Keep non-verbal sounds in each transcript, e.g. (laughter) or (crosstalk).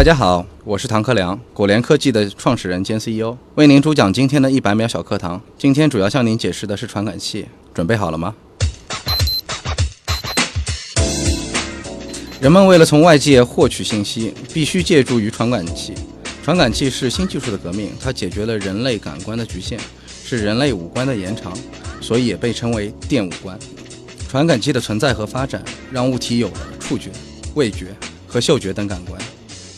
大家好，我是唐克良，果联科技的创始人兼 CEO，为您主讲今天的一百秒小课堂。今天主要向您解释的是传感器，准备好了吗？人们为了从外界获取信息，必须借助于传感器。传感器是新技术的革命，它解决了人类感官的局限，是人类五官的延长，所以也被称为电五官。传感器的存在和发展，让物体有了触觉、味觉和嗅觉等感官，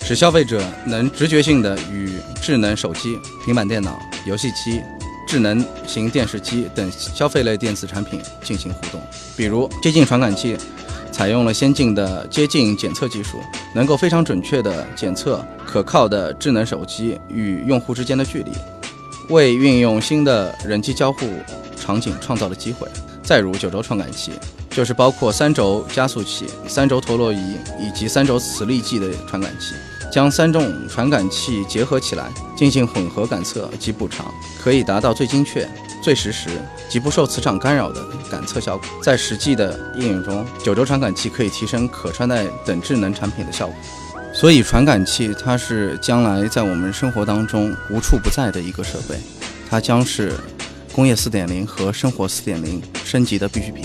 使消费者能直觉性的与智能手机、平板电脑、游戏机、智能型电视机等消费类电子产品进行互动。比如，接近传感器。采用了先进的接近检测技术，能够非常准确地检测可靠的智能手机与用户之间的距离，为运用新的人机交互场景创造了机会。再如九轴传感器，就是包括三轴加速器、三轴陀螺仪以及三轴磁力计的传感器，将三种传感器结合起来进行混合感测及补偿，可以达到最精确。最实时及不受磁场干扰的感测效果，在实际的应用中，九轴传感器可以提升可穿戴等智能产品的效果。所以，传感器它是将来在我们生活当中无处不在的一个设备，它将是工业四点零和生活四点零升级的必需品。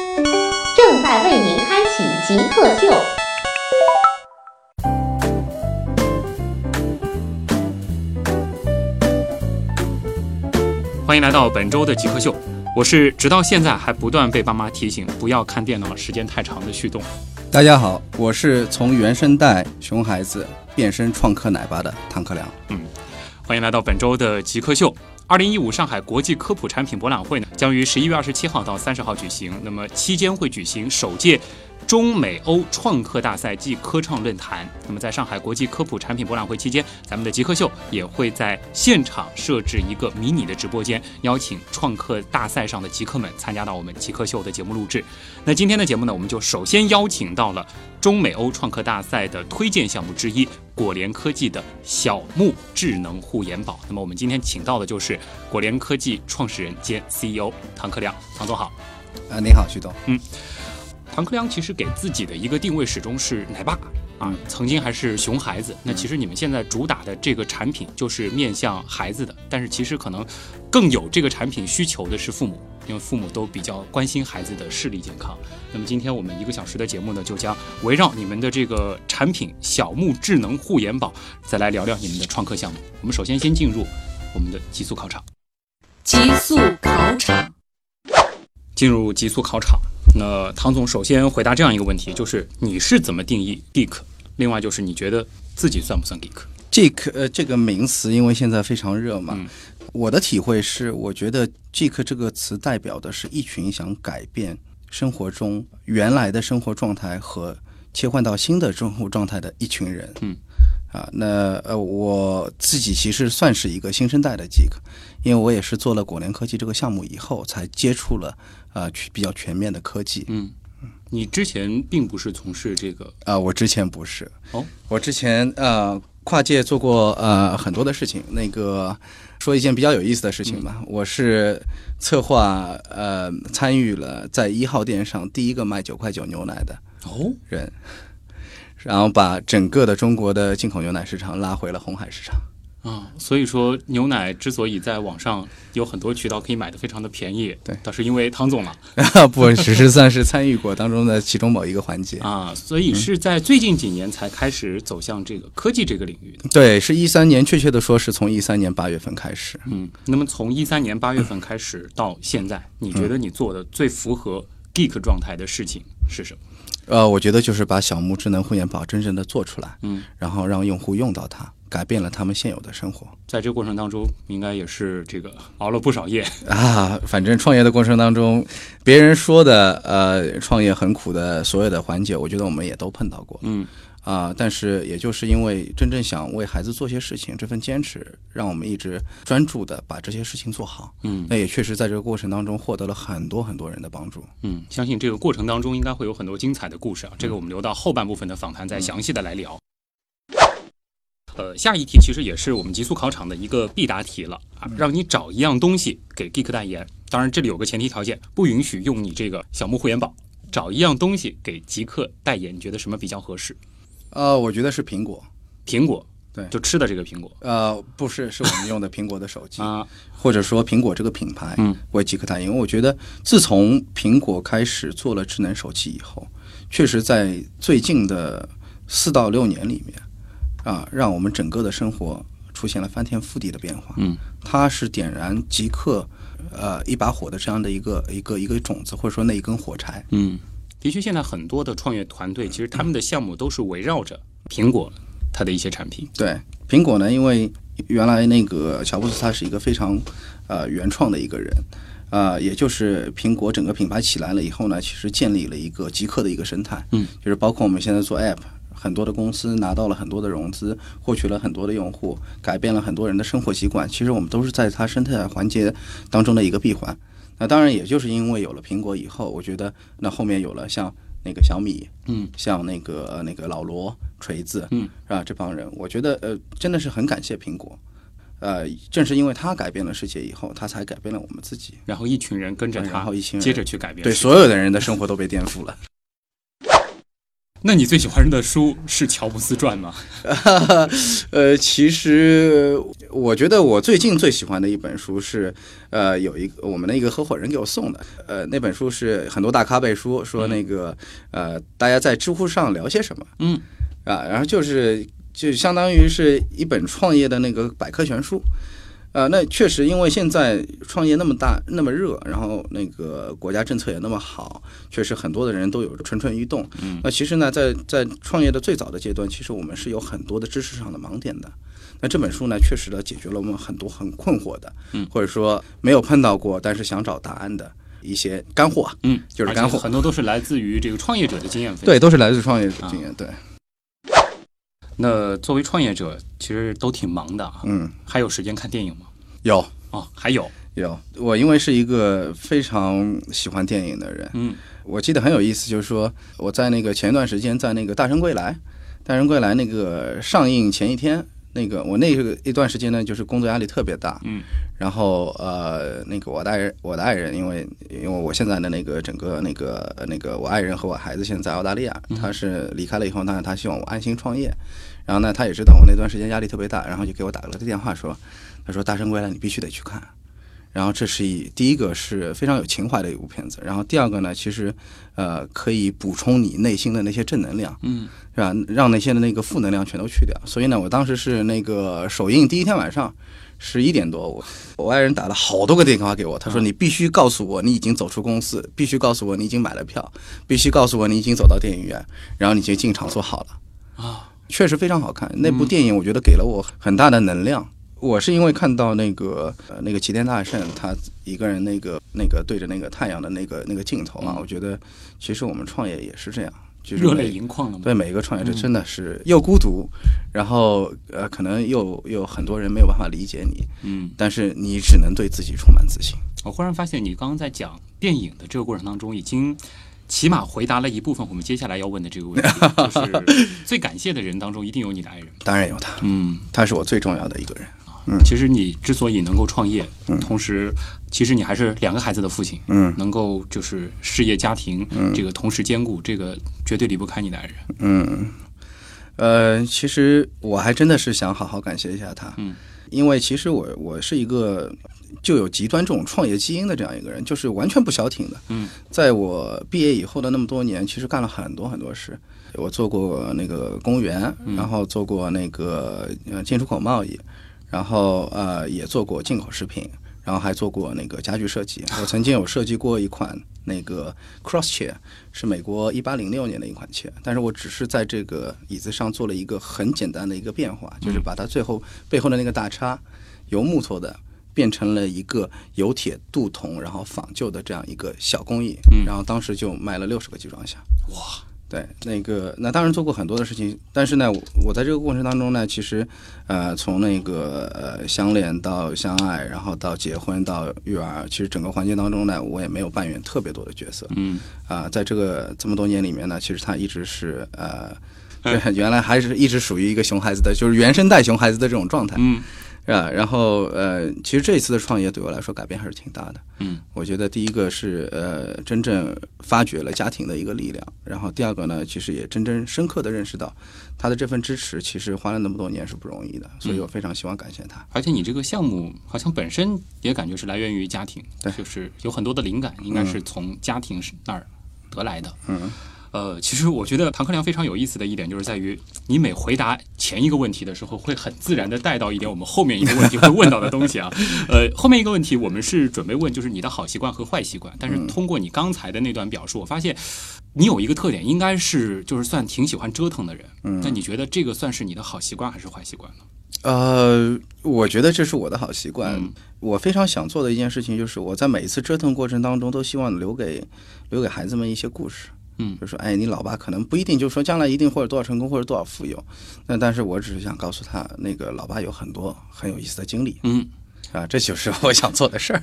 正在为您开启极客秀。欢迎来到本周的极客秀，我是直到现在还不断被爸妈提醒不要看电脑时间太长的旭东。大家好，我是从原声带熊孩子变身创客奶爸的唐克良。嗯，欢迎来到本周的极客秀。二零一五上海国际科普产品博览会呢，将于十一月二十七号到三十号举行。那么期间会举行首届。中美欧创客大赛暨科创论坛。那么，在上海国际科普产品博览会期间，咱们的极客秀也会在现场设置一个迷你的直播间，邀请创客大赛上的极客们参加到我们极客秀的节目录制。那今天的节目呢，我们就首先邀请到了中美欧创客大赛的推荐项目之一——果联科技的小木智能护眼宝。那么，我们今天请到的就是果联科技创始人兼 CEO 唐克良，唐总好。啊，你好，徐总。嗯。唐克良其实给自己的一个定位始终是奶爸啊，曾经还是熊孩子。那其实你们现在主打的这个产品就是面向孩子的，但是其实可能更有这个产品需求的是父母，因为父母都比较关心孩子的视力健康。那么今天我们一个小时的节目呢，就将围绕你们的这个产品小木智能护眼宝，再来聊聊你们的创客项目。我们首先先进入我们的极速考场。极速考场，进入极速考场。那唐总首先回答这样一个问题，就是你是怎么定义 geek？另外就是你觉得自己算不算 geek？geek 呃这个名词因为现在非常热嘛，我的体会是，我觉得 geek 这个词代表的是一群想改变生活中原来的生活状态和切换到新的生活状态的一群人。嗯。啊，那呃，我自己其实算是一个新生代的 geek，因为我也是做了果联科技这个项目以后，才接触了啊比较全面的科技。嗯嗯，你之前并不是从事这个啊，我之前不是。哦，我之前呃跨界做过呃很多的事情。那个说一件比较有意思的事情吧，我是策划呃参与了在一号店上第一个卖九块九牛奶的哦人。然后把整个的中国的进口牛奶市场拉回了红海市场啊，所以说牛奶之所以在网上有很多渠道可以买的非常的便宜，对，倒是因为汤总了，(laughs) 不只是算是参与过当中的其中某一个环节。啊，所以是在最近几年才开始走向这个科技这个领域的，对，是一三年，确切的说是从一三年八月份开始，嗯，那么从一三年八月份开始到现在，你觉得你做的最符合 geek 状态的事情是什么？呃，我觉得就是把小木智能护眼宝真正的做出来，嗯，然后让用户用到它，改变了他们现有的生活在这个过程当中，应该也是这个 (laughs) 熬了不少夜。啊。反正创业的过程当中，别人说的呃创业很苦的所有的环节，我觉得我们也都碰到过。嗯，啊，但是也就是因为真正想为孩子做些事情，这份坚持让我们一直专注的把这些事情做好。嗯那也确实在这个过程当中获得了很多很多人的帮助。嗯，相信这个过程当中应该会有很多精彩的故事啊。这个我们留到后半部分的访谈再详细的来聊。呃，下一题其实也是我们极速考场的一个必答题了啊，让你找一样东西给 Geek 代言。当然，这里有个前提条件，不允许用你这个小木会员宝。找一样东西给极客代言，你觉得什么比较合适？呃，我觉得是苹果。苹果，对就吃的这个苹果呃，不是，是我们用的苹果的手机，啊，或者说苹果这个品牌，嗯，为极客代言。因为我觉得自从苹果开始做了智能手机以后，确实在最近的四到六年里面，啊，让我们整个的生活出现了翻天覆地的变化。嗯，它是点燃极客呃一把火的这样的一个一个一个种子，或者说那一根火柴。嗯，的确，现在很多的创业团队，其实他们的项目都是围绕着苹果它的一些产品。对苹果呢，因为原来那个乔布斯他是一个非常呃原创的一个人，呃，也就是苹果整个品牌起来了以后呢，其实建立了一个极客的一个生态，嗯，就是包括我们现在做 App，很多的公司拿到了很多的融资，获取了很多的用户，改变了很多人的生活习惯，其实我们都是在它生态环节当中的一个闭环。那当然，也就是因为有了苹果以后，我觉得那后面有了像那个小米，嗯，像那个呃那个老罗、锤子，嗯，是吧？这帮人，我觉得呃真的是很感谢苹果，呃，正是因为他改变了世界以后，他才改变了我们自己，然后一群人跟着然后一群人接着去改变对所有的人的生活都被颠覆了。那你最喜欢的书是《乔布斯传》吗？(laughs) 呃，其实我觉得我最近最喜欢的一本书是，呃，有一个我们的一个合伙人给我送的，呃，那本书是很多大咖背书，说那个呃，大家在知乎上聊些什么，嗯，啊，然后就是就相当于是一本创业的那个百科全书。呃，那确实，因为现在创业那么大、那么热，然后那个国家政策也那么好，确实很多的人都有蠢蠢欲动。嗯，那其实呢，在在创业的最早的阶段，其实我们是有很多的知识上的盲点的。那这本书呢，确实的解决了我们很多很困惑的，嗯，或者说没有碰到过，但是想找答案的一些干货。嗯，就是干货很多都是来自于这个创业者的经验分享。对，都是来自创业者经验。对，那作为创业者，其实都挺忙的啊，嗯，还有时间看电影吗？有哦，还有，有。我因为是一个非常喜欢电影的人，嗯我记得很有意思，就是说我在那个前一段时间在那个《大圣归来》，《大圣归来》那个上映前一天，那个我那个一段时间呢，就是工作压力特别大，嗯，然后呃，那个我的爱人，我的爱人，因为因为我现在的那个整个那个那个我爱人和我孩子现在在澳大利亚，他是离开了以后，那他希望我安心创业，然后呢，他也知道我那段时间压力特别大，然后就给我打了个电话说，他说《大圣归来》你必须得去看。然后这是一第一个是非常有情怀的一部片子，然后第二个呢，其实呃可以补充你内心的那些正能量，嗯是吧？让那些的那个负能量全都去掉。所以呢，我当时是那个首映第一天晚上十一点多，我我爱人打了好多个电话给我，他说啊你必须告诉我你已经走出公司，必须告诉我你已经买了票，必须告诉我你已经走到电影院，然后你就进场坐好了。啊，确实非常好看。那嗯部电影我觉得给了我很大的能量。我是因为看到那个呃那个齐天大圣他一个人那个那个对着那个太阳的那个那个镜头啊，嗯我觉得其实我们创业也是这样，就是热泪盈眶了吗？对每一个创业者嗯真的是又孤独，然后呃可能又有很多人没有办法理解你，嗯，但是你只能对自己充满自信。我忽然发现你刚刚在讲电影的这个过程当中，已经起码回答了一部分我们接下来要问的这个问题，(laughs) 就是最感谢的人当中一定有你的爱人。当然有他，嗯，他是我最重要的一个人。其实你之所以能够创业，嗯。同时其实你还是两个孩子的父亲，嗯。能够就是事业家庭嗯。这个同时兼顾，这个绝对离不开你的爱人。嗯，呃，其实我还真的是想好好感谢一下他，嗯，因为其实我我是一个就有极端这种创业基因的这样一个人，就是完全不消停的。嗯，在我毕业以后的那么多年，其实干了很多很多事。我做过那个公务员，然后做过那个呃进出口贸易，然后呃也做过进口食品，然后还做过那个家具设计。我曾经有设计过一款那个 Cross Chair 是美国一八零六年的一款 chair，但是我只是在这个椅子上做了一个很简单的一个变化，就是把它最后背后的那个大叉由木头的变成了一个由铁镀铜然后仿旧的这样一个小工艺，嗯然后当时就卖了六十个集装箱。哇！对，那个那当然做过很多的事情，但是呢，我我在这个过程当中呢，其实呃，从那个呃相恋到相爱，然后到结婚到育儿，其实整个环节当中呢，我也没有扮演特别多的角色。嗯啊、在这个这么多年里面呢，其实他一直是呃，(laughs) 对原来还是一直属于一个熊孩子的，就是原生带熊孩子的这种状态，嗯是吧？然后呃，其实这一次的创业对我来说改变还是挺大的。嗯，我觉得第一个是呃，真正发掘了家庭的一个力量，然后第二个呢，其实也真正深刻的认识到他的这份支持，其实花了那么多年是不容易的，所以我非常希望感谢他。而且你这个项目好像本身也感觉是来源于家庭，对就是有很多的灵感应该是从家庭那儿得来的。嗯，呃，其实我觉得唐克良非常有意思的一点就是在于，你每回答前一个问题的时候，会很自然的带到一点我们后面一个问题会问到的东西啊。(laughs) 呃，后面一个问题我们是准备问就是你的好习惯和坏习惯，但是通过你刚才的那段表述，我发现你有一个特点，应该是就是算挺喜欢折腾的人。嗯，那你觉得这个算是你的好习惯还是坏习惯呢？呃，我觉得这是我的好习惯。嗯我非常想做的一件事情，就是我在每一次折腾过程当中，都希望留给留给孩子们一些故事。嗯就说，哎，你老爸可能不一定就说将来一定或者多少成功或者多少富有，那但是我只是想告诉他，那个老爸有很多很有意思的经历嗯，啊，这就是我想做的事儿。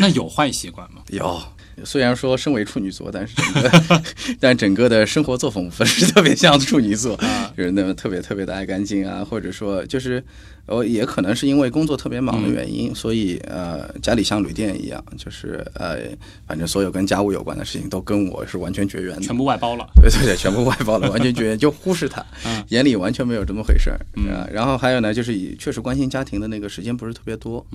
那有坏习惯吗？(laughs) 有，虽然说身为处女座，但是整个 (laughs) 但整个的生活作风不是特别像处女座，就是那么特别特别的爱干净啊，或者说就是呃，也可能是因为工作特别忙的原因，所以呃，家里像旅店一样，就是呃，反正所有跟家务有关的事情都跟我是完全绝缘的，全部外包了。对对对，全部外包了，完全绝缘，就忽视他，嗯眼里完全没有这么回事儿嗯啊。然后还有呢，就是以确实关心家庭的那个时间不是特别多，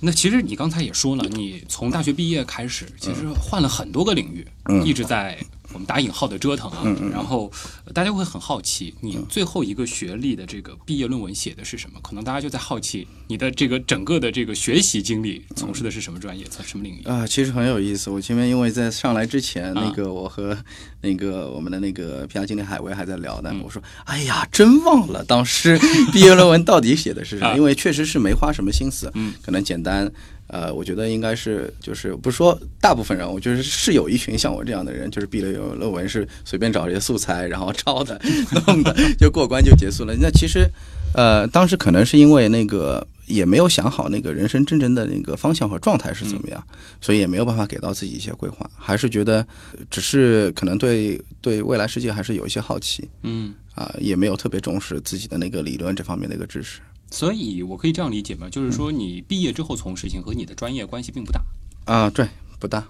那其实你刚才也说了，你从大学毕业开始，其实换了很多个领域，嗯。一直在我们打引号的折腾啊。然后呃大家会很好奇，你最后一个学历的这个毕业论文写的是什么？可能大家就在好奇你的这个整个的这个学习经历从事的是什么专业，从什么领域？啊，其实很有意思。我前面因为在上来之前，啊那个我和那个我们的那个 PR 经理海威还在聊呢。嗯我说：“哎呀，真忘了当时 (laughs) 毕业论文到底写的是什么，啊因为确实是没花什么心思。嗯，可能简单。呃，我觉得应该是就是不是说大部分人，我觉得是有一群像我这样的人，就是毕了业论文是随便找一些素材，然后抄的、(laughs) 弄的，就过关就结束了。那其实，呃，当时可能是因为那个也没有想好那个人生真正的那个方向和状态是怎么样，所以也没有办法给到自己一些规划，还是觉得呃只是可能对对未来世界还是有一些好奇嗯，啊、也没有特别重视自己的那个理论这方面的一个知识所以我可以这样理解吗？就是说你毕业之后从事情和你的专业关系并不大，啊，对，不大。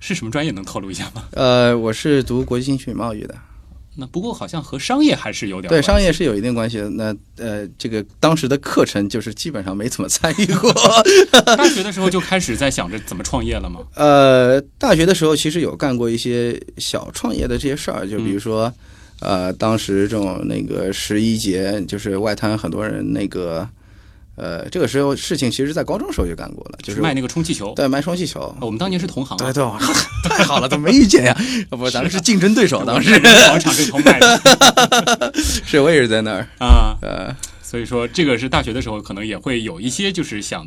是什么专业能透露一下吗？呃，我是读国际兴趣与贸易的，那不过好像和商业还是有点对商业是有一定关系的。那呃，这个当时的课程就是基本上没怎么参与过。(laughs) 大学的时候就开始在想着怎么创业了吗？呃，大学的时候其实有干过一些小创业的这些事儿，就比如说，呃，当时这种那个十一节，就是外滩很多人那个，呃，这个时候事情其实在高中时候就干过了，就是卖那个充气球。对卖充气球。我们当年是同行啊，对对，(laughs) 太好了，怎么没遇见呀？(laughs) 不，咱们是竞争对手，当时广场这头卖的是我也是在那儿，啊，呃，所以说这个是大学的时候可能也会有一些就是想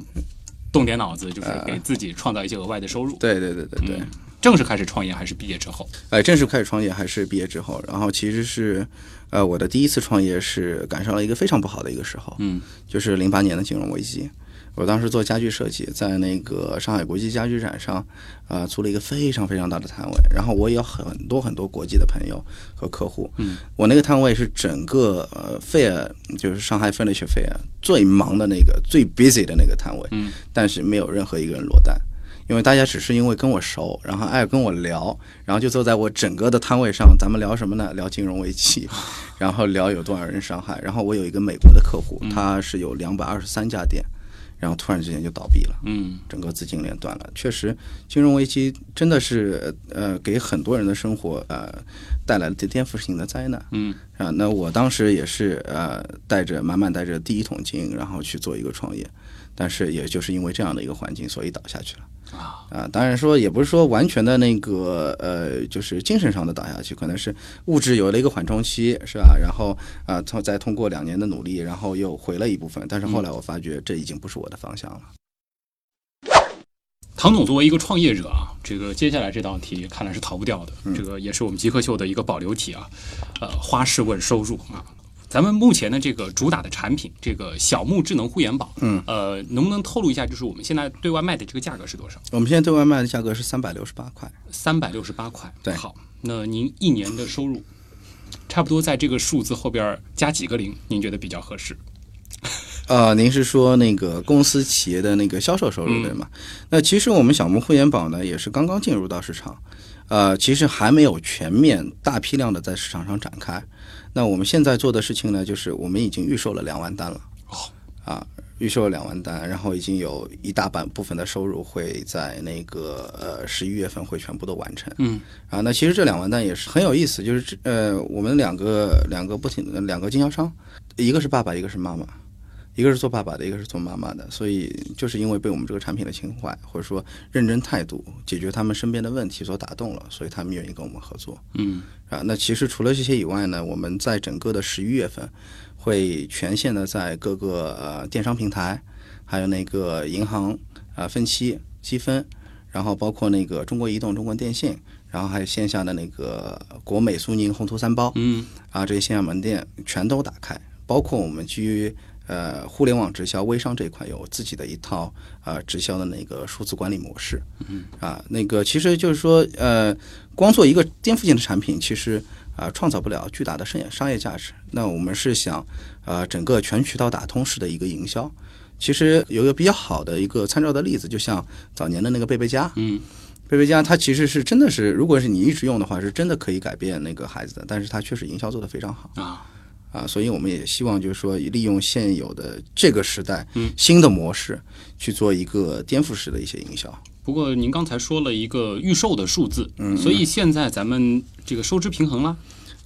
动点脑子，就是给自己创造一些额外的收入。对对对对对。嗯正式开始创业还是毕业之后？哎，正式开始创业还是毕业之后，然后其实是，呃，我的第一次创业是赶上了一个非常不好的一个时候，嗯就是零八年的金融危机。我当时做家具设计，在那个上海国际家具展上，呃，租了一个非常非常大的摊位，然后我也有很多很多国际的朋友和客户。嗯，我那个摊位是整个呃 fair，就是上海 furniture fair 最忙的那个、最 busy 的那个摊位。嗯，但是没有任何一个人落单。因为大家只是因为跟我熟，然后爱跟我聊，然后就坐在我整个的摊位上，咱们聊什么呢？聊金融危机，(laughs) 然后聊有多少人伤害。然后我有一个美国的客户，他是有两百二十三家店，然后突然之间就倒闭了，嗯整个资金链断了。确实，金融危机真的是呃给很多人的生活呃带来了颠覆性的灾难。嗯啊，那我当时也是呃带着满满带着第一桶金，然后去做一个创业，但是也就是因为这样的一个环境，所以倒下去了。啊，啊，当然说也不是说完全的那个呃，就是精神上的倒下去，可能是物质有了一个缓冲期，是吧？然后啊，通、再通过两年的努力，然后又回了一部分，但是后来我发觉这已经不是我的方向了。唐总作为一个创业者啊，这个接下来这道题看来是逃不掉的，这个也是我们极客秀的一个保留题啊。呃，花式问收入啊，咱们目前的这个主打的产品，这个小木智能护眼宝，嗯，呃，能不能透露一下，就是我们现在对外卖的这个价格是多少？我们现在对外卖的价格是三百六十八块。三百六十八块。对好，那您一年的收入，差不多在这个数字后边加几个零，您觉得比较合适？(laughs) 呃，您是说那个公司企业的那个销售收入嗯对吗？那其实我们小木护眼宝呢，也是刚刚进入到市场，呃，其实还没有全面大批量的在市场上展开。那我们现在做的事情呢，就是我们已经预售了两万单了。哦，啊，预售了两万单，然后已经有一大半部分的收入会在那个呃十一月份会全部都完成。嗯，啊，那其实这两万单也是很有意思，就是这呃，我们两个两个不停的两个经销商，一个是爸爸，一个是妈妈，一个是做爸爸的，一个是做妈妈的，所以就是因为被我们这个产品的情怀或者说认真态度解决他们身边的问题所打动了，所以他们愿意跟我们合作。嗯啊，那其实除了这些以外呢，我们在整个的十一月份会全线的在各个呃电商平台，还有那个银行啊、呃分期积分，然后包括那个中国移动、中国电信，然后还有线下的那个国美、苏宁、宏图三包嗯啊这些线下门店全都打开，包括我们基于呃互联网直销微商这一块有自己的一套呃直销的那个数字管理模式。嗯啊，那个其实就是说呃，光做一个颠覆性的产品，其实啊、创造不了巨大的商业商业价值。那我们是想呃整个全渠道打通式的一个营销。其实有一个比较好的一个参照的例子，就像早年的那个贝贝佳，嗯贝贝佳它其实是真的是，如果是你一直用的话，是真的可以改变那个孩子的，但是它确实营销做得非常好。啊，啊，所以我们也希望就是说，利用现有的这个时代嗯新的模式去做一个颠覆式的一些营销。不过您刚才说了一个预售的数字，嗯，所以现在咱们这个收支平衡了。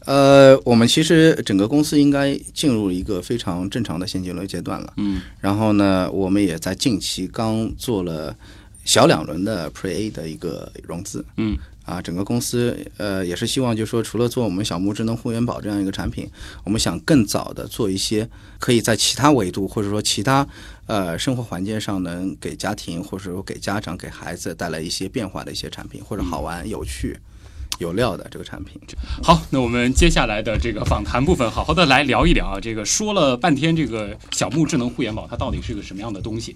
呃，我们其实整个公司应该进入一个非常正常的现金流阶段了。嗯然后呢，我们也在近期刚做了小两轮的 Pre A 的一个融资。嗯啊，整个公司呃也是希望，就是说，除了做我们小木智能护眼宝这样一个产品，我们想更早的做一些可以在其他维度或者说其他呃生活环境上能给家庭或者说给家长给孩子带来一些变化的一些产品，或者好玩、有趣、有料的这个产品。好，那我们接下来的这个访谈部分，好好的来聊一聊啊。这个说了半天，这个小木智能护眼宝它到底是个什么样的东西？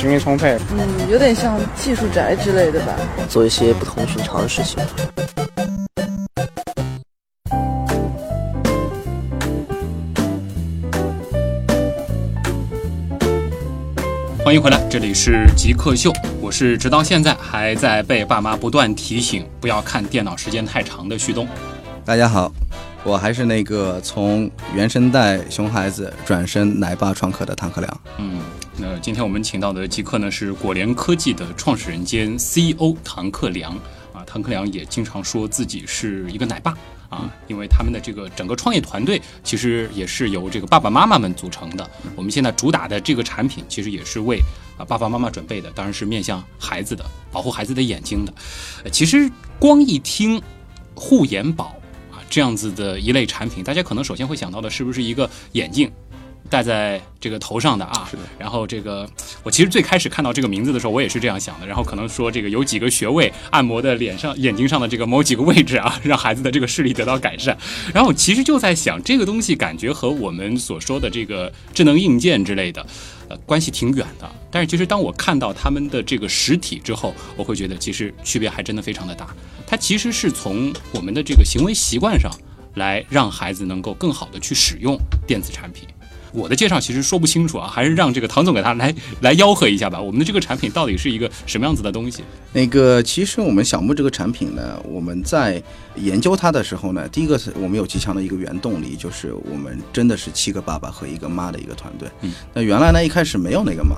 精力充沛。嗯，有点像技术宅之类的吧。做一些不同寻常的事情。欢迎回来，这里是极客秀，我是直到现在还在被爸妈不断提醒不要看电脑时间太长的旭东。大家好，我还是那个从原生带熊孩子转身奶爸创客的唐克良。嗯，那今天我们请到的极客呢是果联科技的创始人兼 CEO 唐克良啊，唐克良也经常说自己是一个奶爸啊，因为他们的这个整个创业团队其实也是由这个爸爸妈妈们组成的。我们现在主打的这个产品其实也是为啊爸爸妈妈准备的，当然是面向孩子的，保护孩子的眼睛的。呃其实光一听护眼宝。这样子的一类产品，大家可能首先会想到的是不是一个眼镜戴在这个头上的啊？是的。然后这个，我其实最开始看到这个名字的时候，我也是这样想的。然后可能说这个有几个穴位按摩的脸上、眼睛上的这个某几个位置啊，(laughs) 让孩子的这个视力得到改善。然后我其实就在想，这个东西感觉和我们所说的这个智能硬件之类的，呃，关系挺远的。但是其实当我看到他们的这个实体之后，我会觉得其实区别还真的非常的大。它其实是从我们的这个行为习惯上来让孩子能够更好的去使用电子产品。我的介绍其实说不清楚啊，还是让这个唐总给他来来吆喝一下吧。我们的这个产品到底是一个什么样子的东西？那个，其实我们小木这个产品呢，我们在研究它的时候呢，第一个是我们有极强的一个原动力，就是我们真的是七个爸爸和一个妈的一个团队。嗯，那原来呢一开始没有那个妈。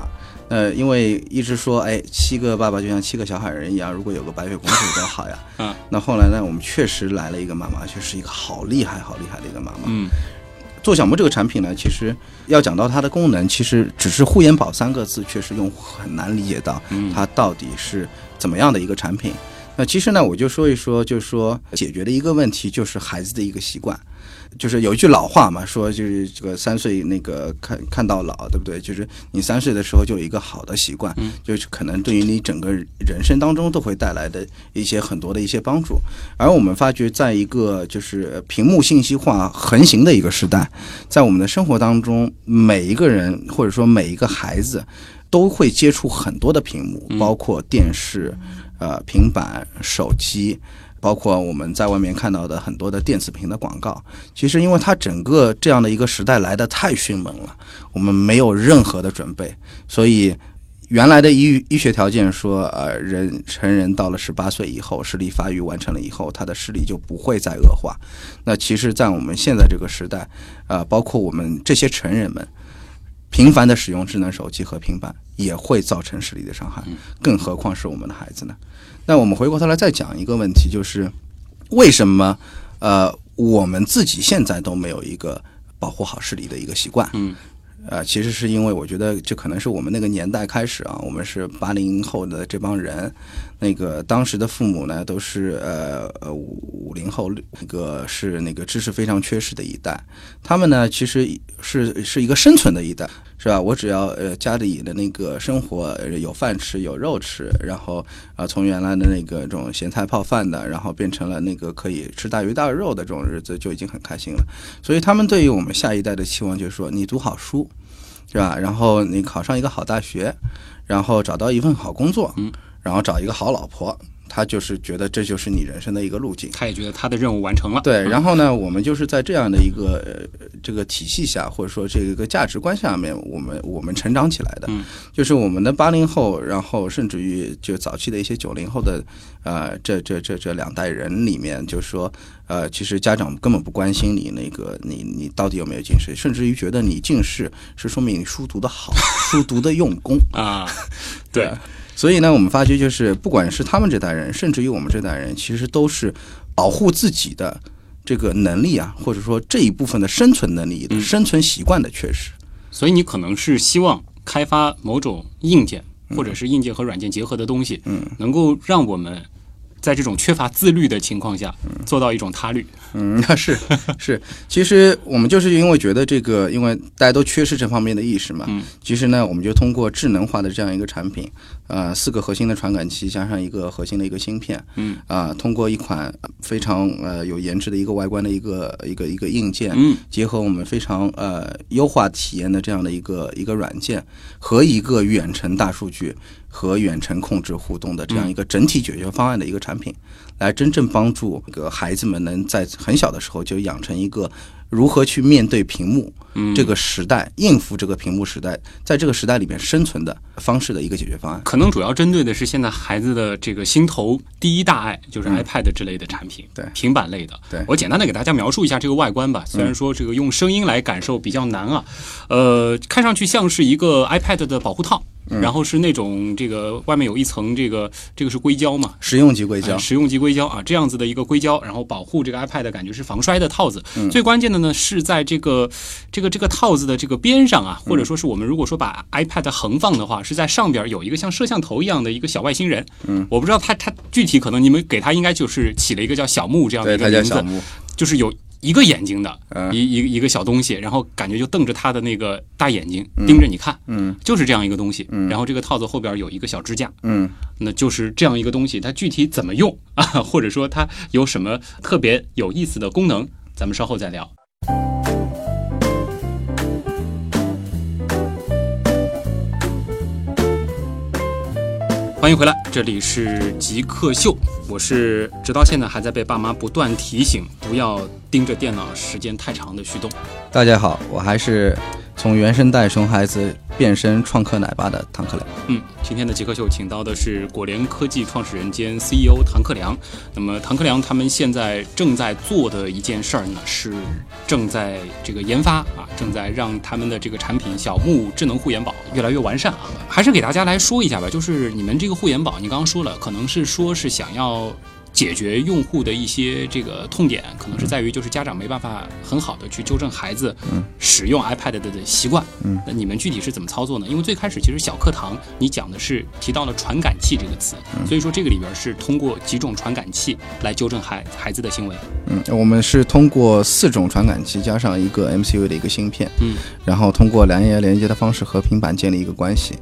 呃，因为一直说，哎，七个爸爸就像七个小矮人一样，如果有个白雪公主多好呀。嗯。(laughs) 那后来呢，我们确实来了一个妈妈，却是一个好厉害、好厉害的一个妈妈。嗯。做小木这个产品呢，其实要讲到它的功能，其实只是护眼宝三个字，确实用户很难理解到它到底是怎么样的一个产品。那其实呢，我就说一说，就是说解决的一个问题，就是孩子的一个习惯。就是有一句老话嘛，说就是这个三岁那个看看到老，对不对？就是你三岁的时候就有一个好的习惯，就是可能对于你整个人生当中都会带来的一些很多的一些帮助。而我们发觉，在一个就是屏幕信息化横行的一个时代，在我们的生活当中，每一个人或者说每一个孩子都会接触很多的屏幕，包括电视、呃平板、手机。包括我们在外面看到的很多的电子屏的广告，其实因为它整个这样的一个时代来的太迅猛了，我们没有任何的准备，所以原来的医医学条件说，呃，人成人到了十八岁以后，视力发育完成了以后，他的视力就不会再恶化。那其实，在我们现在这个时代，啊，包括我们这些成人们，频繁的使用智能手机和平板，也会造成视力的伤害，更何况是我们的孩子呢？那我们回过头来再讲一个问题，就是为什么呃我们自己现在都没有一个保护好视力的一个习惯？嗯，呃，其实是因为我觉得这可能是我们那个年代开始啊，我们是八零后的这帮人，那个当时的父母呢都是呃呃五零后，那个是那个知识非常缺失的一代，他们呢其实是是一个生存的一代。是吧？我只要呃家里的那个生活有饭吃有肉吃，然后啊从原来的那个这种咸菜泡饭的，然后变成了那个可以吃大鱼大肉的这种日子，就已经很开心了。所以他们对于我们下一代的期望就是说，你读好书，是吧？然后你考上一个好大学，然后找到一份好工作，嗯，然后找一个好老婆。他就是觉得这就是你人生的一个路径，他也觉得他的任务完成了。对，然后呢，我们就是在这样的一个这个体系下，或者说这个价值观下面，我们我们成长起来的，就是我们的八零后，然后甚至于就早期的一些九零后的，呃，这这这这两代人里面，就是说，呃，其实家长根本不关心你那个你你到底有没有近视，甚至于觉得你近视是说明你书读的好，(laughs) 书读的用功。啊，对。(laughs) 所以呢，我们发觉就是，不管是他们这代人，甚至于我们这代人，其实都是保护自己的这个能力啊，或者说这一部分的生存能力、生存习惯的缺失。所以你可能是希望开发某种硬件，或者是硬件和软件结合的东西，嗯，能够让我们。在这种缺乏自律的情况下，做到一种他律，嗯，那 (laughs) 是是。其实我们就是因为觉得这个，因为大家都缺失这方面的意识嘛。嗯。其实呢，我们就通过智能化的这样一个产品，呃，四个核心的传感器加上一个核心的一个芯片，嗯。啊，通过一款非常呃有颜值的一个外观的一个一个一个硬件，嗯，结合我们非常呃优化体验的这样的一个一个软件和一个远程大数据。和远程控制互动的这样一个整体解决方案的一个产品，来真正帮助这个孩子们能在很小的时候就养成一个如何去面对屏幕这个时代、应付这个屏幕时代，在这个时代里面生存的方式的一个解决方案。可能主要针对的是现在孩子的这个心头第一大爱，就是 iPad 之类的产品，对平板类的。对我简单的给大家描述一下这个外观吧，虽然说这个用声音来感受比较难啊，呃，看上去像是一个 iPad 的保护套。然后是那种这个外面有一层这个这个是硅胶嘛，实用级硅胶，实用级硅胶啊，这样子的一个硅胶，然后保护这个 iPad 的感觉是防摔的套子。最关键的呢是在这个这个这个套子的这个边上啊，或者说是我们如果说把 iPad 横放的话，是在上边有一个像摄像头一样的一个小外星人。嗯，我不知道它它具体可能你们给它应该就是起了一个叫小木这样的一个名字，就是有。一个眼睛的一一一个小东西，然后感觉就瞪着他的那个大眼睛盯着你看，嗯，就是这样一个东西。然后这个套子后边有一个小支架，嗯，那就是这样一个东西。它具体怎么用啊，或者说它有什么特别有意思的功能，咱们稍后再聊。欢迎回来，这里是极客秀，我是直到现在还在被爸妈不断提醒不要盯着电脑时间太长的旭东。大家好，我还是。从原生代熊孩子变身创客奶爸的唐克良。嗯，今天的极客秀请到的是果联科技创始人兼 CEO 唐克良。那么唐克良他们现在正在做的一件事儿呢，是正在这个研发啊，正在让他们的这个产品小木智能护眼宝越来越完善啊。还是给大家来说一下吧，就是你们这个护眼宝，你刚刚说了，可能是说是想要。解决用户的一些这个痛点，可能是在于就是家长没办法很好的去纠正孩子使用 iPad 的的习惯。嗯，那你们具体是怎么操作呢？因为最开始其实小课堂你讲的是提到了传感器这个词，所以说这个里边是通过几种传感器来纠正孩孩子的行为。嗯，我们是通过四种传感器加上一个 MCU 的一个芯片，嗯，然后通过蓝牙连接的方式和平板建立一个关系，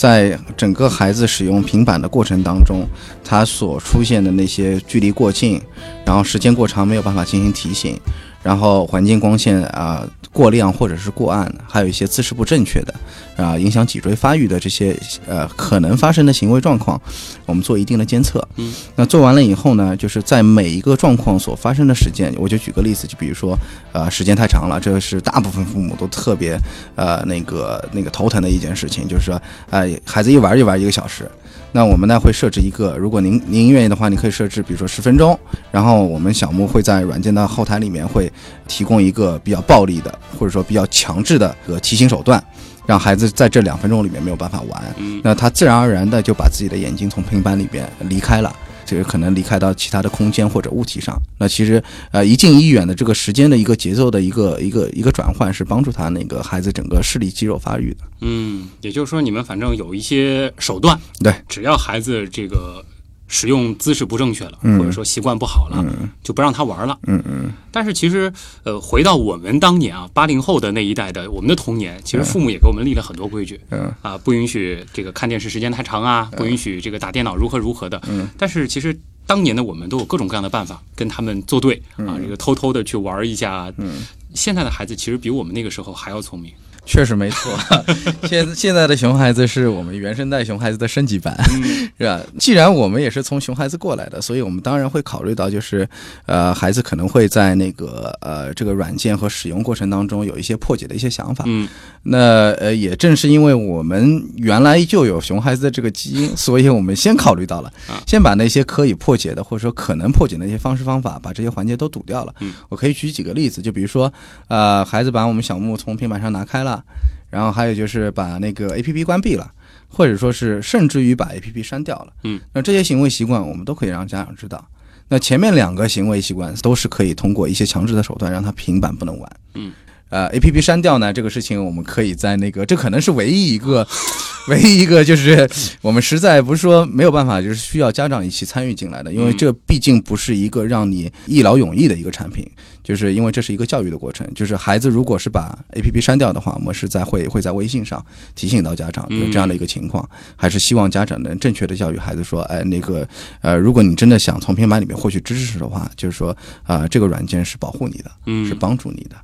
在整个孩子使用平板的过程当中，他所出现的那些。距离过近，然后时间过长没有办法进行提醒，然后环境光线啊过亮或者是过暗，还有一些姿势不正确的啊影响脊椎发育的这些呃可能发生的行为状况，我们做一定的监测。嗯，那做完了以后呢，就是在每一个状况所发生的时间，我就举个例子，就比如说呃时间太长了，这个是大部分父母都特别呃那个那个头疼的一件事情，就是说呃孩子一玩就玩一个小时。那我们呢会设置一个，如果您您愿意的话，你可以设置，比如说十分钟。然后我们小木会在软件的后台里面会提供一个比较暴力的，或者说比较强制的个提醒手段，让孩子在这两分钟里面没有办法玩。那他自然而然的就把自己的眼睛从平板里边离开了。这个可能离开到其他的空间或者物体上，那其实呃一近一远的这个时间的一个节奏的一个一个一个转换，是帮助他那个孩子整个视力肌肉发育的。嗯，也就是说你们反正有一些手段，对，只要孩子这个。使用姿势不正确了，或者说习惯不好了，就不让他玩了。嗯嗯。但是其实，呃，回到我们当年啊，八零后的那一代的我们的童年，其实父母也给我们立了很多规矩。嗯。啊，不允许这个看电视时间太长啊，不允许这个打电脑如何如何的。嗯。但是其实当年的我们都有各种各样的办法跟他们作对啊，这个偷偷的去玩一下。嗯。现在的孩子其实比我们那个时候还要聪明。确实没错，(laughs) 现现在的熊孩子是我们原生代熊孩子的升级版，(laughs) 是吧？既然我们也是从熊孩子过来的，所以我们当然会考虑到，就是呃，孩子可能会在那个呃这个软件和使用过程当中有一些破解的一些想法。嗯，那呃也正是因为我们原来就有熊孩子的这个基因，(laughs) 所以我们先考虑到了，先把那些可以破解的或者说可能破解的一些方式方法，把这些环节都堵掉了。嗯，我可以举几个例子，就比如说呃，孩子把我们小木从平板上拿开了。然后还有就是把那个 A P P 关闭了，或者说是甚至于把 A P P 删掉了。嗯，那这些行为习惯我们都可以让家长知道。那前面两个行为习惯都是可以通过一些强制的手段让他平板不能玩。嗯，呃，A P P 删掉呢，这个事情我们可以在那个，这可能是唯一一个，(laughs) 唯一一个就是我们实在不是说没有办法，就是需要家长一起参与进来的，因为这毕竟不是一个让你一劳永逸的一个产品。就是因为这是一个教育的过程，就是孩子如果是把 A P P 删掉的话，我们是在会会在微信上提醒到家长有这样的一个情况，还是希望家长能正确的教育孩子说，哎，那个呃，如果你真的想从平板里面获取知识的话，就是说啊，这个软件是保护你的，是帮助你的。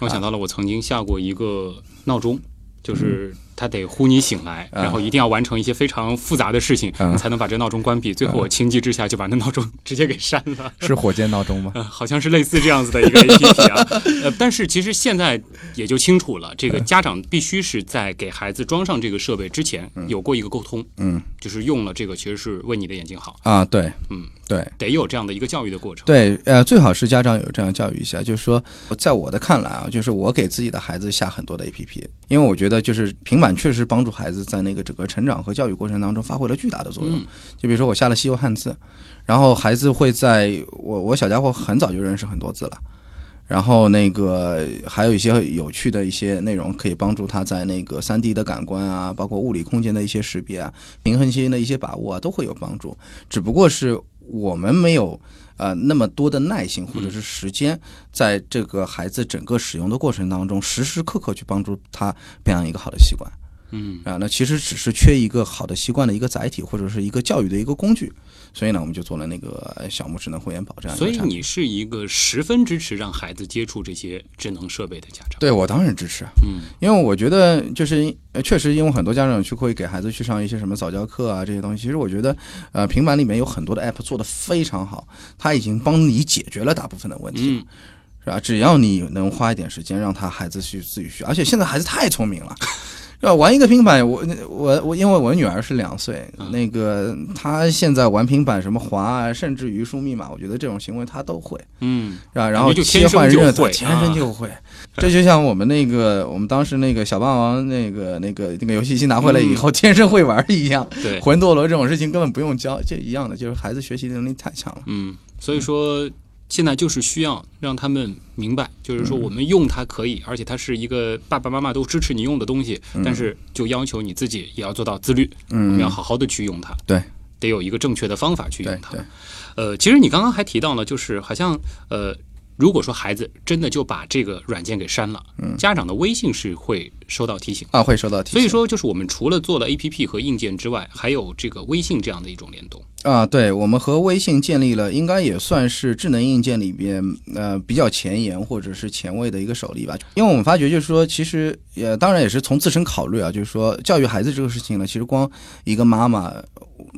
我想到了，我曾经下过一个闹钟，就是。它得呼你醒来，然后一定要完成一些非常复杂的事情，你才能把这闹钟关闭。最后我情急之下就把那闹钟直接给删了。是火箭闹钟吗？(laughs) 好像是类似这样子的一个 APP 啊。(laughs) 呃，但是其实现在也就清楚了，这个家长必须是在给孩子装上这个设备之前有过一个沟通，嗯，就是用了这个其实是为你的眼睛好啊。对，嗯，对，得有这样的一个教育的过程。对，呃，最好是家长有这样教育一下，就是说，在我的看来啊，就是我给自己的孩子下很多的 APP，因为我觉得就是平板确实帮助孩。子在那个整个成长和教育过程当中发挥了巨大的作用。就比如说我下了西游汉字，然后孩子会在我我小家伙很早就认识很多字了，然后那个还有一些有趣的一些内容可以帮助他在那个三 D 的感官啊，包括物理空间的一些识别啊，平衡性的一些把握啊，都会有帮助。只不过是我们没有呃那么多的耐心或者是时间，在这个孩子整个使用的过程当中，时时刻刻去帮助他培养一个好的习惯。嗯啊，那其实只是缺一个好的习惯的一个载体，或者是一个教育的一个工具，所以呢，我们就做了那个小木智能会员宝这样。所以你是一个十分支持让孩子接触这些智能设备的家长？对我当然支持，嗯，因为我觉得就是确实，因为很多家长去会给孩子去上一些什么早教课啊这些东西，其实我觉得呃，平板里面有很多的 app 做的非常好，它已经帮你解决了大部分的问题。是吧？只要你能花一点时间让他孩子去自己学，而且现在孩子太聪明了。要玩一个平板，我我我，因为我女儿是两岁，那个她现在玩平板什么滑啊，甚至于输密码，我觉得这种行为她都会，嗯，啊，然后就切换热度，天生就会。(laughs) 这就像我们那个，我们当时那个小霸王那个那个那个游戏机拿回来以后，天生会玩一样。对，魂斗罗这种事情根本不用教，这一样的，就是孩子学习能力太强了。嗯，所以说。现在就是需要让他们明白，就是说我们用它可以，而且它是一个爸爸妈妈都支持你用的东西，但是就要求你自己也要做到自律，我们要好好的去用它，对，得有一个正确的方法去用它。呃，其实你刚刚还提到了，就是好像呃。如果说孩子真的就把这个软件给删了，嗯，家长的微信是会收到提醒啊，会收到提醒。所以说，就是我们除了做了 APP 和硬件之外，还有这个微信这样的一种联动啊。对，我们和微信建立了，应该也算是智能硬件里边呃比较前沿或者是前卫的一个首例吧。因为我们发觉，就是说，其实也当然也是从自身考虑啊，就是说教育孩子这个事情呢，其实光一个妈妈。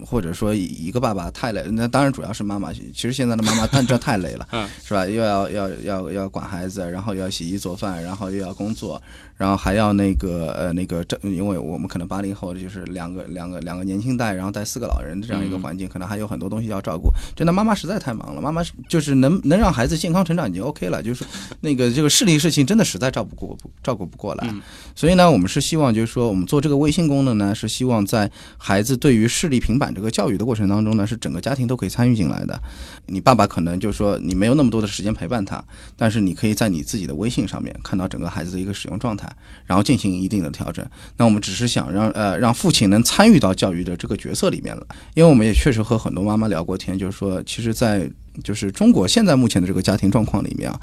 或者说一个爸爸太累，那当然主要是妈妈。其实现在的妈妈，但这太累了，(laughs) 是吧？又要要要要管孩子，然后又要洗衣做饭，然后又要工作。然后还要那个呃那个这，因为我们可能八零后就是两个两个两个年轻代，然后带四个老人的这样一个环境，可能还有很多东西要照顾。真的妈妈实在太忙了，妈妈就是能能让孩子健康成长已经 OK 了，就是那个这个视力事情真的实在照顾过照顾不过来。所以呢，我们是希望就是说，我们做这个微信功能呢，是希望在孩子对于视力平板这个教育的过程当中呢，是整个家庭都可以参与进来的。你爸爸可能就是说你没有那么多的时间陪伴他，但是你可以在你自己的微信上面看到整个孩子的一个使用状态。然后进行一定的调整。那我们只是想让呃让父亲能参与到教育的这个角色里面了，因为我们也确实和很多妈妈聊过天，就是说，其实，在就是中国现在目前的这个家庭状况里面啊，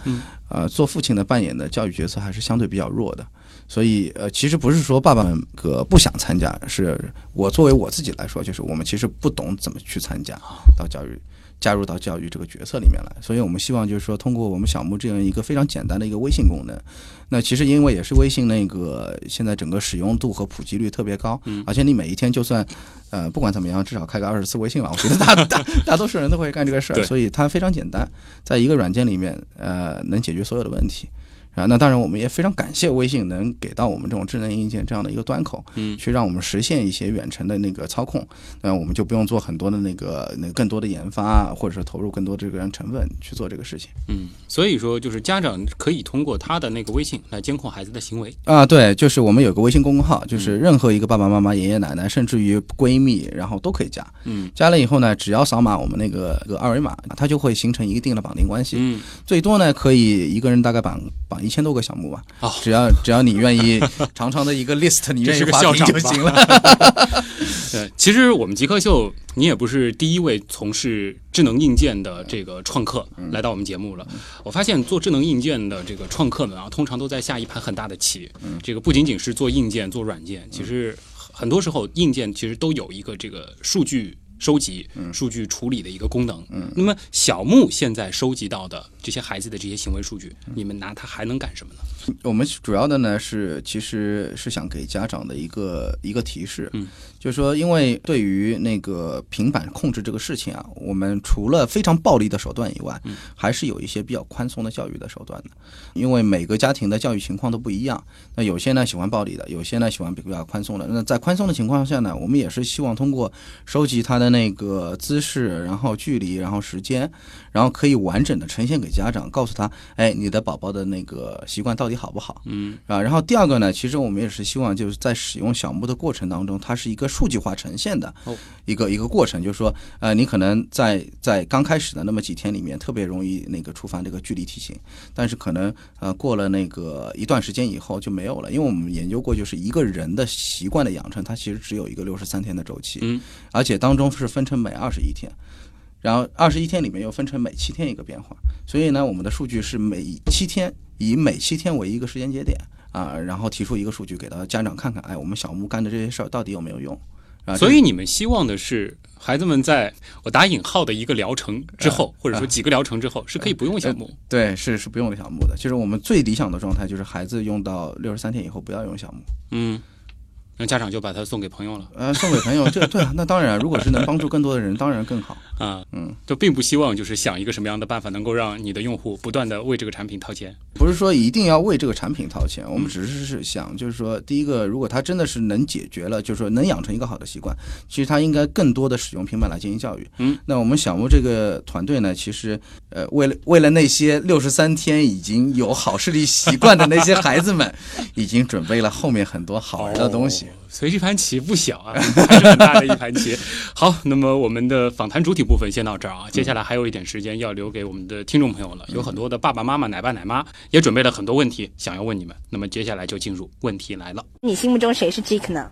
呃，做父亲的扮演的教育角色还是相对比较弱的。所以呃，其实不是说爸爸们个不想参加，是我作为我自己来说，就是我们其实不懂怎么去参加到教育。加入到教育这个角色里面来，所以我们希望就是说，通过我们小木这样一个非常简单的一个微信功能，那其实因为也是微信那个现在整个使用度和普及率特别高，而且你每一天就算呃不管怎么样，至少开个二十次微信吧，我觉得大大大多数人都会干这个事儿，所以它非常简单，在一个软件里面呃能解决所有的问题。啊，那当然，我们也非常感谢微信能给到我们这种智能硬件这样的一个端口，嗯，去让我们实现一些远程的那个操控，那我们就不用做很多的那个那更多的研发，或者是投入更多这个成本去做这个事情。嗯，所以说就是家长可以通过他的那个微信来监控孩子的行为。啊，对，就是我们有个微信公众号，就是任何一个爸爸妈妈、爷爷奶奶，甚至于闺蜜，然后都可以加。嗯，加了以后呢，只要扫码我们那个个二维码，它就会形成一定的绑定关系。嗯，最多呢可以一个人大概绑绑。一千多个项目吧，只要只要你愿意，长长的一个 list，你愿意划屏就行了。(laughs) 对，其实我们极客秀，你也不是第一位从事智能硬件的这个创客来到我们节目了。我发现做智能硬件的这个创客们啊，通常都在下一盘很大的棋。这个不仅仅是做硬件、做软件，其实很多时候硬件其实都有一个这个数据。收集数据处理的一个功能。嗯，那么小木现在收集到的这些孩子的这些行为数据，你们拿它还能干什么呢？我们主要的呢是，其实是想给家长的一个一个提示。嗯。就是说，因为对于那个平板控制这个事情啊，我们除了非常暴力的手段以外，还是有一些比较宽松的教育的手段的。因为每个家庭的教育情况都不一样，那有些呢喜欢暴力的，有些呢喜欢比较宽松的。那在宽松的情况下呢，我们也是希望通过收集他的那个姿势，然后距离，然后时间，然后可以完整的呈现给家长，告诉他，哎，你的宝宝的那个习惯到底好不好？嗯啊。然后第二个呢，其实我们也是希望就是在使用小木的过程当中，它是一个。数据化呈现的一个一个过程，就是说，呃，你可能在在刚开始的那么几天里面，特别容易那个触发这个距离提醒，但是可能呃过了那个一段时间以后就没有了，因为我们研究过，就是一个人的习惯的养成，它其实只有一个六十三天的周期，嗯，而且当中是分成每二十一天，然后二十一天里面又分成每七天一个变化，所以呢，我们的数据是每七天以每七天为一个时间节点。啊，然后提出一个数据给到家长看看，哎，我们小木干的这些事儿到底有没有用？啊，所以你们希望的是孩子们在我打引号的一个疗程之后，或者说几个疗程之后，是可以不用小木？对，是是不用小木的。其实我们最理想的状态就是孩子用到六十三天以后不要用小木。嗯，那家长就把它送给朋友了。呃，送给朋友，这对啊，那当然，如果是能帮助更多的人，当然更好。啊，嗯，就并不希望就是想一个什么样的办法能够让你的用户不断的为这个产品掏钱。不是说一定要为这个产品掏钱，我们只是是想，就是说，第一个，如果他真的是能解决了，就是说能养成一个好的习惯，其实他应该更多的使用平板来进行教育。嗯，那我们小木这个团队呢，其实呃，为了为了那些六十三天已经有好视力习惯的那些孩子们，已经准备了后面很多好玩的东西。所以这盘棋不小啊，很大的一盘棋。(laughs) 好，那么我们的访谈主体部分先到这儿啊，接下来还有一点时间要留给我们的听众朋友了，有很多的爸爸妈妈、奶爸奶妈也准备了很多问题想要问你们。那么接下来就进入问题来了。你心目中谁是 Jake 呢？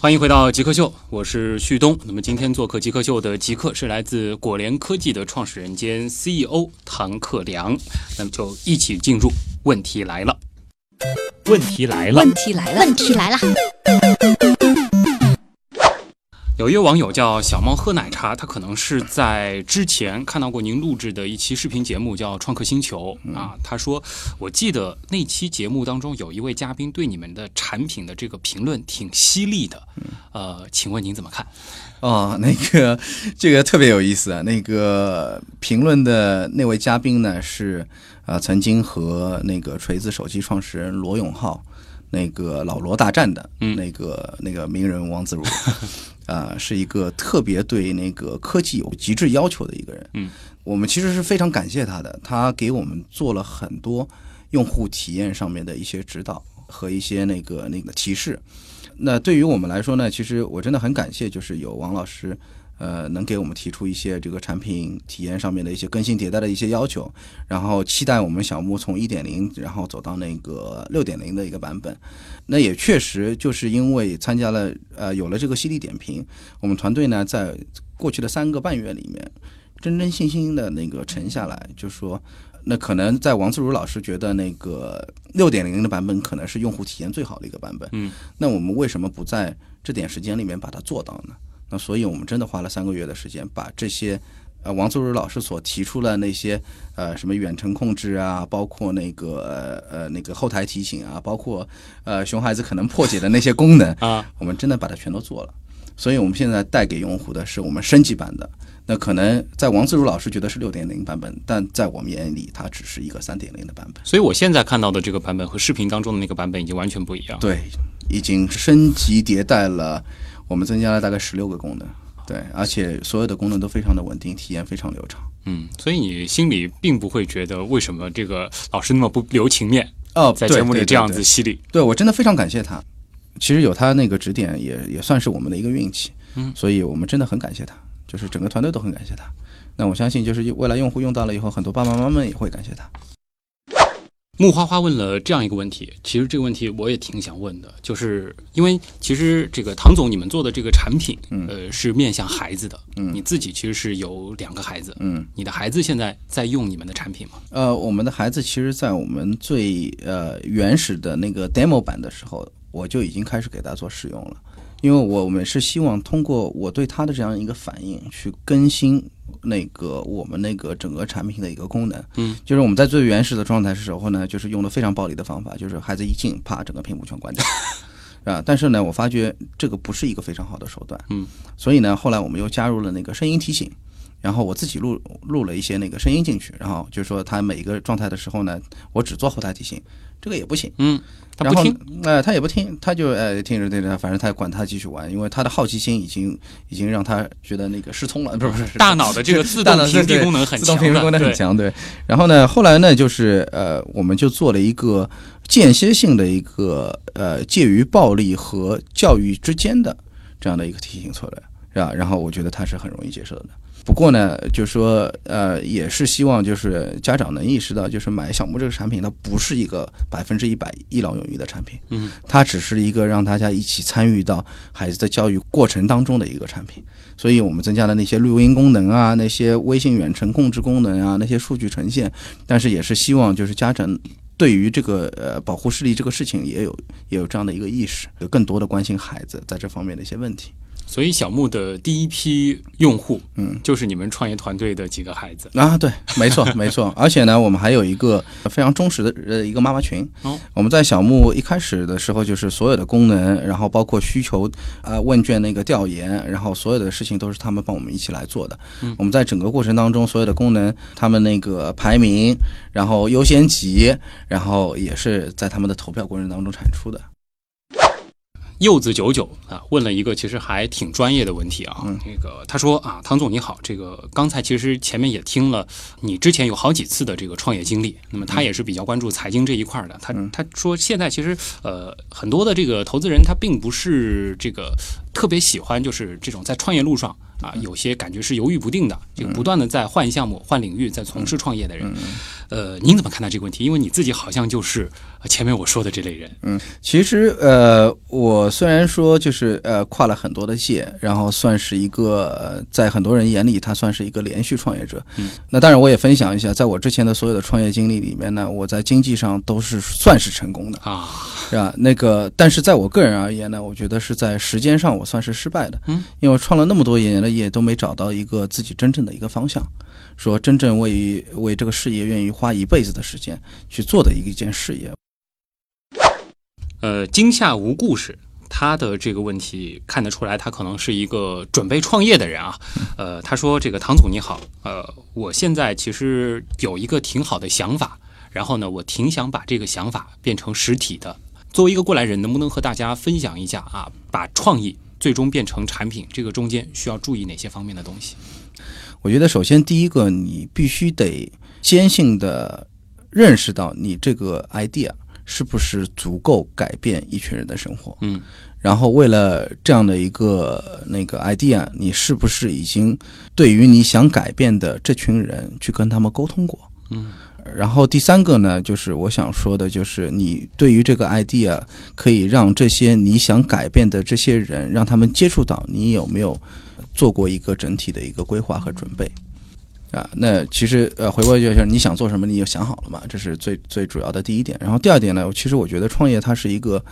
欢迎回到极客秀，我是旭东。那么今天做客极客秀的极客是来自果联科技的创始人兼 CEO 唐克良。那么就一起进入问题来了。问题来了，问题来了，问题来了。有一位网友叫小猫喝奶茶，他可能是在之前看到过您录制的一期视频节目，叫《创客星球》啊。他说，我记得那期节目当中有一位嘉宾对你们的产品的这个评论挺犀利的，呃，请问您怎么看？哦，(laughs) 那个这个特别有意思啊。那个评论的那位嘉宾呢是呃曾经和那个锤子手机创始人罗永浩那个老罗大战的那个、那个名人王自如。(laughs) 啊、是一个特别对那个科技有极致要求的一个人。嗯，我们其实是非常感谢他的，他给我们做了很多用户体验上面的一些指导和一些那个那个提示。那对于我们来说呢，其实我真的很感谢，就是有王老师。呃，能给我们提出一些这个产品体验上面的一些更新迭代的一些要求，然后期待我们小木从一点零，然后走到那个六点零的一个版本。那也确实就是因为参加了呃有了这个犀利点评，我们团队呢在过去的三个半月里面，真真心心的那个沉下来，就说那可能在王自如老师觉得那个六点零的版本可能是用户体验最好的一个版本，嗯，那我们为什么不在这点时间里面把它做到呢？那所以我们真的花了三个月的时间，把这些呃王自如老师所提出的那些呃什么远程控制啊，包括那个呃呃那个后台提醒啊，包括呃熊孩子可能破解的那些功能 (laughs) 啊，我们真的把它全都做了。所以我们现在带给用户的是我们升级版的。那可能在王自如老师觉得是六点零版本，但在我们眼里，它只是一个三点零的版本。所以我现在看到的这个版本和视频当中的那个版本已经完全不一样。对，已经升级迭代了，我们增加了大概十六个功能。对，而且所有的功能都非常的稳定，体验非常流畅。嗯，所以你心里并不会觉得为什么这个老师那么不留情面哦，在节目里这样子犀利。对我真的非常感谢他，其实有他那个指点也，也算是我们的一个运气。嗯，所以我们真的很感谢他，就是整个团队都很感谢他。那我相信，就是未来用户用到了以后，很多爸爸妈妈们也会感谢他。木花花问了这样一个问题，其实这个问题我也挺想问的，就是因为其实这个唐总你们做的这个产品，呃，是面向孩子的，嗯，你自己其实是有两个孩子，嗯，你的孩子现在在用你们的产品吗？呃，我们的孩子其实，在我们最呃原始的那个 demo 版的时候，我就已经开始给他做使用了，因为我们是希望通过我对他的这样一个反应去更新。那个我们那个整个产品的一个功能，嗯，就是我们在最原始的状态时候呢，就是用的非常暴力的方法，就是孩子一进，啪，整个屏幕全关掉，(laughs) 啊，但是呢，我发觉这个不是一个非常好的手段，嗯，所以呢，后来我们又加入了那个声音提醒，然后我自己录录了一些那个声音进去，然后就是说他每一个状态的时候呢，我只做后台提醒，这个也不行，嗯。他不听，呃，他也不听，他就呃听着听着，反正他管他继续玩，因为他的好奇心已经已经让他觉得那个失聪了，(laughs) 不是不是，大脑的这个自动 (laughs) 屏蔽功能很强，自动屏蔽功能很强，对。然后呢，后来呢，就是呃，我们就做了一个间歇性的一个呃介于暴力和教育之间的这样的一个提醒策略。是吧？然后我觉得他是很容易接受的。不过呢，就是说，呃，也是希望就是家长能意识到，就是买小木这个产品，它不是一个百分之一百一劳永逸的产品，嗯，它只是一个让大家一起参与到孩子的教育过程当中的一个产品。所以我们增加了那些录音功能啊，那些微信远程控制功能啊，那些数据呈现，但是也是希望就是家长对于这个呃保护视力这个事情也有也有这样的一个意识，有更多的关心孩子在这方面的一些问题。所以小木的第一批用户，嗯，就是你们创业团队的几个孩子啊，对，没错，(laughs) 没错。而且呢，我们还有一个非常忠实的呃一个妈妈群。哦，我们在小木一开始的时候，就是所有的功能，然后包括需求呃问卷那个调研，然后所有的事情都是他们帮我们一起来做的。嗯，我们在整个过程当中，所有的功能，他们那个排名，然后优先级，然后也是在他们的投票过程当中产出的。柚子九九啊，问了一个其实还挺专业的问题啊。那个他说啊，唐总你好，这个刚才其实前面也听了你之前有好几次的这个创业经历，那么他也是比较关注财经这一块的。他他说现在其实呃很多的这个投资人他并不是这个特别喜欢就是这种在创业路上啊有些感觉是犹豫不定的，就不断的在换项目、换领域在从事创业的人。呃，您怎么看待这个问题？因为你自己好像就是前面我说的这类人。嗯，其实呃，我虽然说就是呃跨了很多的界，然后算是一个、呃、在很多人眼里他算是一个连续创业者。嗯，那当然我也分享一下，在我之前的所有的创业经历里面呢，我在经济上都是算是成功的啊，是吧？那个，但是在我个人而言呢，我觉得是在时间上我算是失败的。嗯，因为我创了那么多年的业，都没找到一个自己真正的一个方向。说真正为为这个事业愿意花一辈子的时间去做的一件事业。呃，惊吓无故事，他的这个问题看得出来，他可能是一个准备创业的人啊。呃，他说：“这个唐总你好，呃，我现在其实有一个挺好的想法，然后呢，我挺想把这个想法变成实体的。作为一个过来人，能不能和大家分享一下啊？把创意最终变成产品，这个中间需要注意哪些方面的东西？”我觉得，首先第一个，你必须得坚信的认识到，你这个 idea 是不是足够改变一群人的生活。嗯，然后为了这样的一个那个 idea，你是不是已经对于你想改变的这群人去跟他们沟通过？嗯，然后第三个呢，就是我想说的，就是你对于这个 idea 可以让这些你想改变的这些人，让他们接触到你有没有？做过一个整体的一个规划和准备，啊，那其实呃，回过去就是你想做什么，你有想好了嘛？这是最最主要的第一点。然后第二点呢，其实我觉得创业它是一个，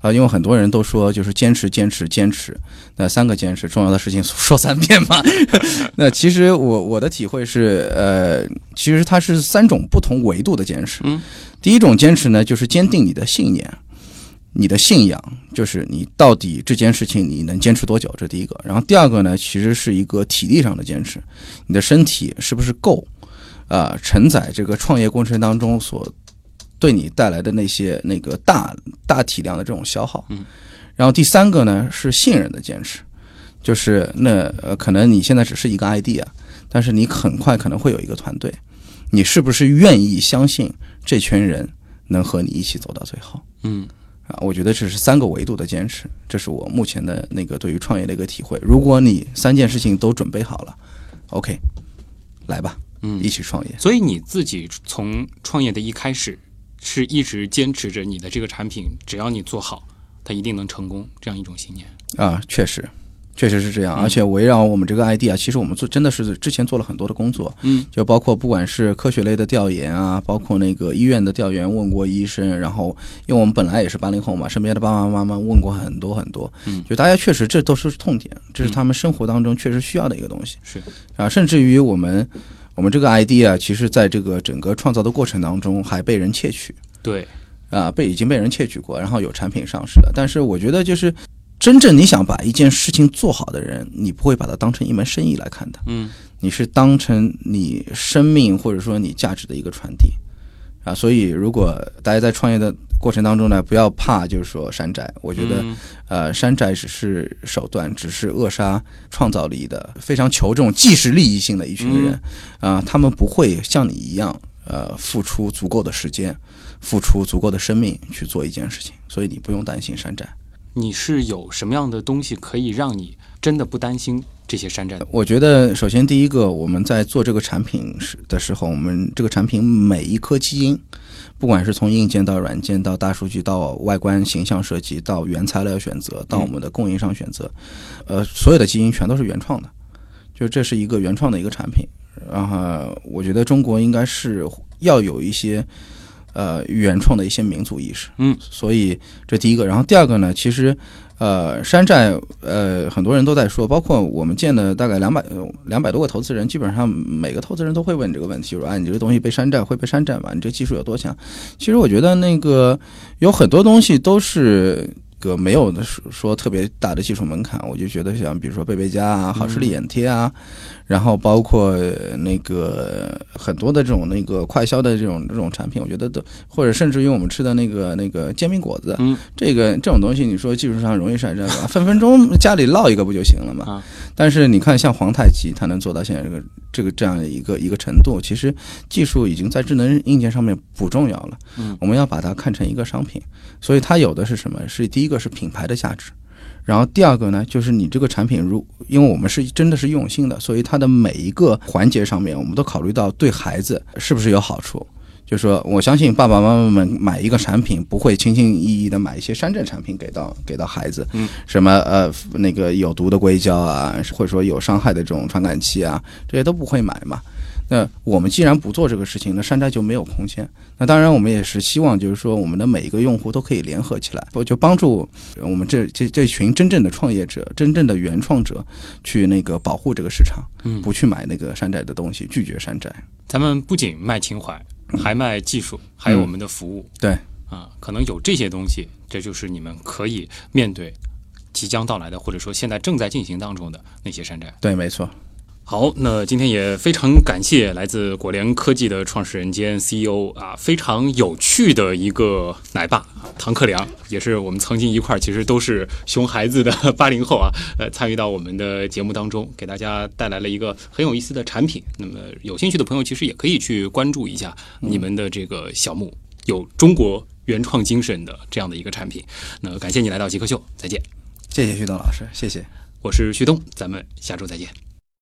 呃，因为很多人都说就是坚持坚持坚持，那三个坚持重要的事情 (laughs) 说三遍嘛。(laughs) 那其实我我的体会是，呃，其实它是三种不同维度的坚持。嗯，第一种坚持呢，就是坚定你的信念。你的信仰就是你到底这件事情你能坚持多久？这第一个。然后第二个呢，其实是一个体力上的坚持，你的身体是不是够，啊，承载这个创业过程当中所对你带来的那些那个大大体量的这种消耗。嗯。然后第三个呢是信任的坚持，就是那呃可能你现在只是一个 idea，但是你很快可能会有一个团队，你是不是愿意相信这群人能和你一起走到最后？嗯。啊，我觉得这是三个维度的坚持，这是我目前的那个对于创业的一个体会。如果你三件事情都准备好了，OK，来吧，嗯，一起创业。所以你自己从创业的一开始，是一直坚持着你的这个产品，只要你做好，它一定能成功这样一种信念啊，确实。确实是这样，而且围绕我们这个 idea，其实我们做真的是之前做了很多的工作，嗯，就包括不管是科学类的调研啊，包括那个医院的调研，问过医生，然后因为我们本来也是八零后嘛，身边的爸爸妈妈问过很多很多，嗯，就大家确实这都是痛点，这是他们生活当中确实需要的一个东西，是。啊，甚至于我们我们这个 idea，其实在这个整个创造的过程当中还被人窃取，对，啊，被已经被人窃取过，然后有产品上市了，但是我觉得就是。真正你想把一件事情做好的人，你不会把它当成一门生意来看的，嗯，你是当成你生命或者说你价值的一个传递，啊，所以如果大家在创业的过程当中呢，不要怕，就是说山寨，我觉得，呃，山寨只是手段，只是扼杀创造力的非常求这种即时利益性的一群人，啊，他们不会像你一样，呃，付出足够的时间，付出足够的生命去做一件事情，所以你不用担心山寨。你是有什么样的东西可以让你真的不担心这些山寨？我觉得首先第一个，我们在做这个产品时的时候，我们这个产品每一颗基因，不管是从硬件到软件到大数据到外观形象设计到原材料选择到我们的供应商选择，呃，所有的基因全都是原创的，就这是一个原创的一个产品。然后我觉得中国应该是要有一些。呃，原创的一些民族意识，嗯，所以这第一个，然后第二个呢，其实，呃，山寨，呃，很多人都在说，包括我们见的大概两百两百多个投资人，基本上每个投资人都会问这个问题，说，啊，你这个东西被山寨会被山寨吗？你这技术有多强？其实我觉得那个有很多东西都是。个没有的说特别大的技术门槛，我就觉得像比如说贝贝佳啊、好视力眼贴啊，然后包括那个很多的这种那个快消的这种这种产品，我觉得都或者甚至于我们吃的那个那个煎饼果子，嗯，这个这种东西，你说技术上容易山寨吧？分分钟家里烙一个不就行了嘛？(laughs) 但是你看像皇太极，它能做到现在这个这个这样的一个一个程度，其实技术已经在智能硬件上面不重要了。嗯，我们要把它看成一个商品，所以它有的是什么？是第一。一个是品牌的价值，然后第二个呢，就是你这个产品，如因为我们是真的是用心的，所以它的每一个环节上面，我们都考虑到对孩子是不是有好处。就说我相信爸爸妈妈们买一个产品，不会轻轻易易的买一些山寨产品给到给到孩子，嗯，什么呃那个有毒的硅胶啊，或者说有伤害的这种传感器啊，这些都不会买嘛。那我们既然不做这个事情，那山寨就没有空间。那当然，我们也是希望，就是说，我们的每一个用户都可以联合起来，我就帮助我们这这这群真正的创业者、真正的原创者，去那个保护这个市场，嗯，不去买那个山寨的东西，拒绝山寨。咱们不仅卖情怀，还卖技术，还有我们的服务。对，啊，可能有这些东西，这就是你们可以面对即将到来的，或者说现在正在进行当中的那些山寨。对，没错。好，那今天也非常感谢来自果联科技的创始人兼 CEO 啊，非常有趣的一个奶爸唐克良，也是我们曾经一块儿，其实都是熊孩子的八零后啊，(laughs) 呃，参与到我们的节目当中，给大家带来了一个很有意思的产品。那么有兴趣的朋友，其实也可以去关注一下你们的这个小木，有中国原创精神的这样的一个产品。那感谢你来到极客秀，再见。谢谢旭东老师，谢谢。我是旭东，咱们下周再见。